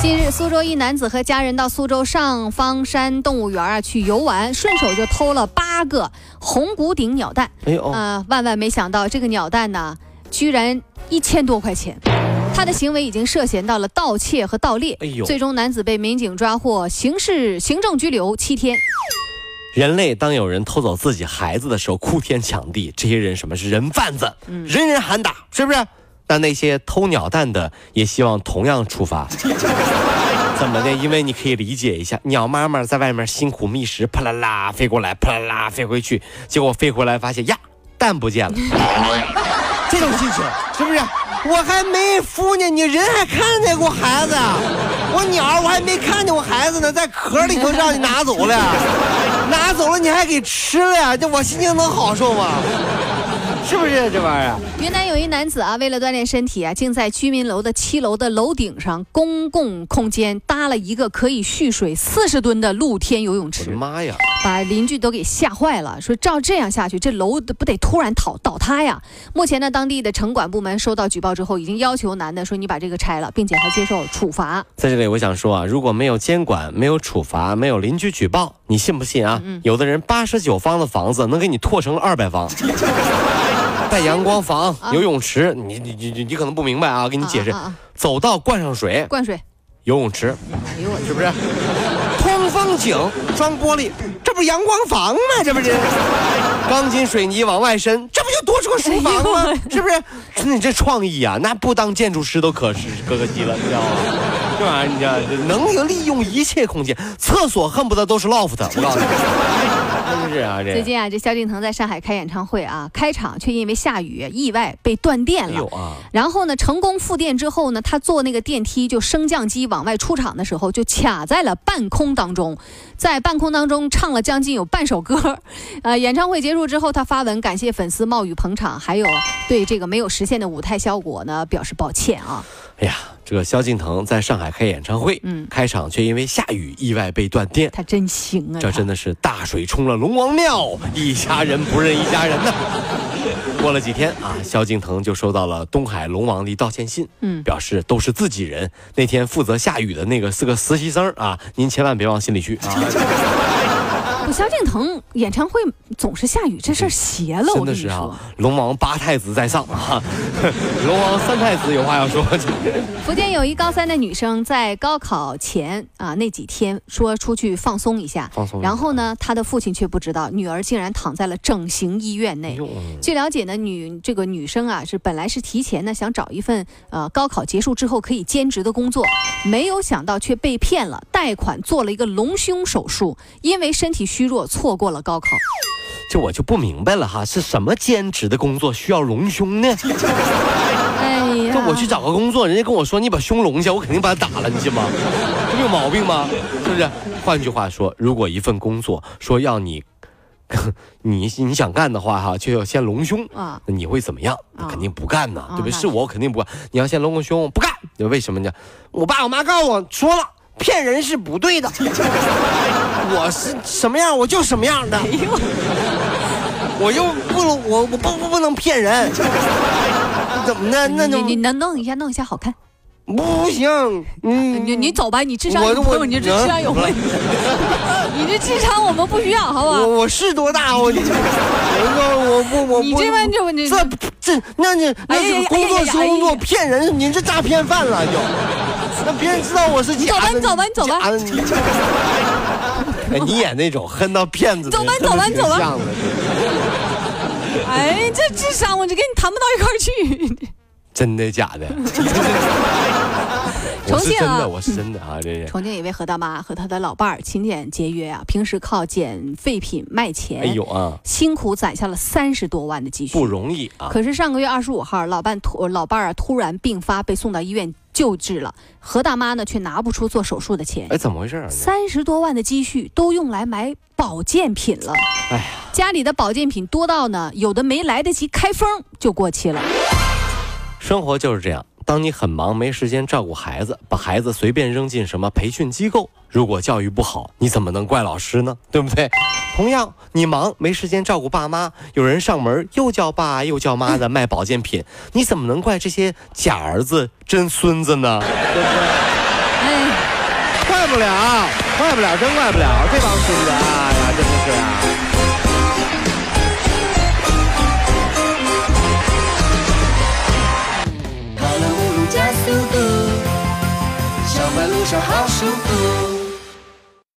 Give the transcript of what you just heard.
近日，苏州一男子和家人到苏州上方山动物园啊去游玩，顺手就偷了八个红骨顶鸟蛋。哎呦，呃，万万没想到，这个鸟蛋呢，居然一千多块钱。他的行为已经涉嫌到了盗窃和盗猎。哎呦，最终男子被民警抓获，刑事行政拘留七天。人类当有人偷走自己孩子的时候，哭天抢地，这些人什么是人贩子？人人喊打，是不是？那那些偷鸟蛋的也希望同样处罚，怎么的？因为你可以理解一下，鸟妈妈在外面辛苦觅食，啪啦啦飞过来，啪啦啦飞回去，结果飞回来发现呀，蛋不见了，这种心情是不是？我还没孵呢，你人还看见过孩子？我鸟我还没看见我孩子呢，在壳里头让你拿走了，拿走了你还给吃了呀？这我心情能好受吗？是不是这玩意儿？云南有一男子啊，为了锻炼身体啊，竟在居民楼的七楼的楼顶上公共空间搭了一个可以蓄水四十吨的露天游泳池。妈呀！把邻居都给吓坏了，说照这样下去，这楼不得突然倒倒塌呀？目前呢，当地的城管部门收到举报之后，已经要求男的说你把这个拆了，并且还接受处罚。在这里，我想说啊，如果没有监管、没有处罚、没有邻居举报，你信不信啊？有的人八十九方的房子能给你拓成二百方。带阳光房、游泳池，你你你你可能不明白啊，给你解释。走道灌上水，灌水，游泳池，哎呦，是不是？通风井装玻璃，这不是阳光房吗？这不是？钢筋水泥往外伸，这不就多出个书房吗？是不是？你这创意啊，那不当建筑师都可是可可惜了，你知道吗？这玩意儿你知道，能有利用一切空间，厕所恨不得都是 loft，我告诉你。真是啊！这最近啊，这萧敬腾在上海开演唱会啊，开场却因为下雨意外被断电了。啊！然后呢，成功复电之后呢，他坐那个电梯就升降机往外出场的时候，就卡在了半空当中，在半空当中唱了将近有半首歌。呃，演唱会结束之后，他发文感谢粉丝冒雨捧场，还有对这个没有实现的舞台效果呢表示抱歉啊。哎呀，这个萧敬腾在上海开演唱会，嗯，开场却因为下雨意外被断电，他真行啊！这真的是大水冲了龙王庙，一家人不认一家人呐。过了几天啊，萧敬腾就收到了东海龙王的道歉信，嗯，表示都是自己人，那天负责下雨的那个是个实习生啊，您千万别往心里去啊。萧敬腾演唱会总是下雨，这事儿邪了。真的是啊，龙王八太子在上啊，龙王三太子有话要说。福建有一高三的女生在高考前啊那几天说出去放松一下，放松。然后呢，她的父亲却不知道女儿竟然躺在了整形医院内。据了解呢，女这个女生啊是本来是提前呢想找一份呃高考结束之后可以兼职的工作，没有想到却被骗了，贷款做了一个隆胸手术，因为身体虚。虚弱，错过了高考，这我就不明白了哈，是什么兼职的工作需要隆胸呢？哎呀，这我去找个工作，人家跟我说你把胸隆下，我肯定把他打了，你信吗？这不有毛病吗？是不是？换句话说，如果一份工作说要你，你你想干的话哈，就要先隆胸啊，那你会怎么样？肯定不干呐，对不对？是我肯定不干。你要先隆个胸，不干，为什么呢？我爸我妈告诉我说了。骗人是不对的，我是什么样我就什么样的，我又不能我我不不不能骗人，怎么的？那你你能弄一下弄一下好看。不行，嗯，你你走吧，你智商有朋友，你这智商有问题，你这智商我们不需要，好不好？我我是多大？我我我我我你这边就这这那你那是工作是工作骗人，你这诈骗犯了就，那别人知道我是假的，你走吧，你走吧，你走吧。哎，你演那种恨到骗子，走吧，走吧，你走吧。哎，这智商我就跟你谈不到一块去。真的假的？重庆啊，我是真的啊，这是。重庆一位何大妈和她的老伴儿勤俭节约啊，平时靠捡废品卖钱，哎呦啊，辛苦攒下了三十多万的积蓄，不容易啊。可是上个月二十五号，老伴突老伴儿啊突然病发，被送到医院。救治了，何大妈呢却拿不出做手术的钱。哎，怎么回事？三十多万的积蓄都用来买保健品了。哎呀，家里的保健品多到呢，有的没来得及开封就过期了。生活就是这样。当你很忙没时间照顾孩子，把孩子随便扔进什么培训机构，如果教育不好，你怎么能怪老师呢？对不对？同样，你忙没时间照顾爸妈，有人上门又叫爸又叫妈的卖保健品，你怎么能怪这些假儿子真孙子呢？对不对？哎，怪不了，怪不了，真怪不了这帮孙子！哎呀，真的是啊。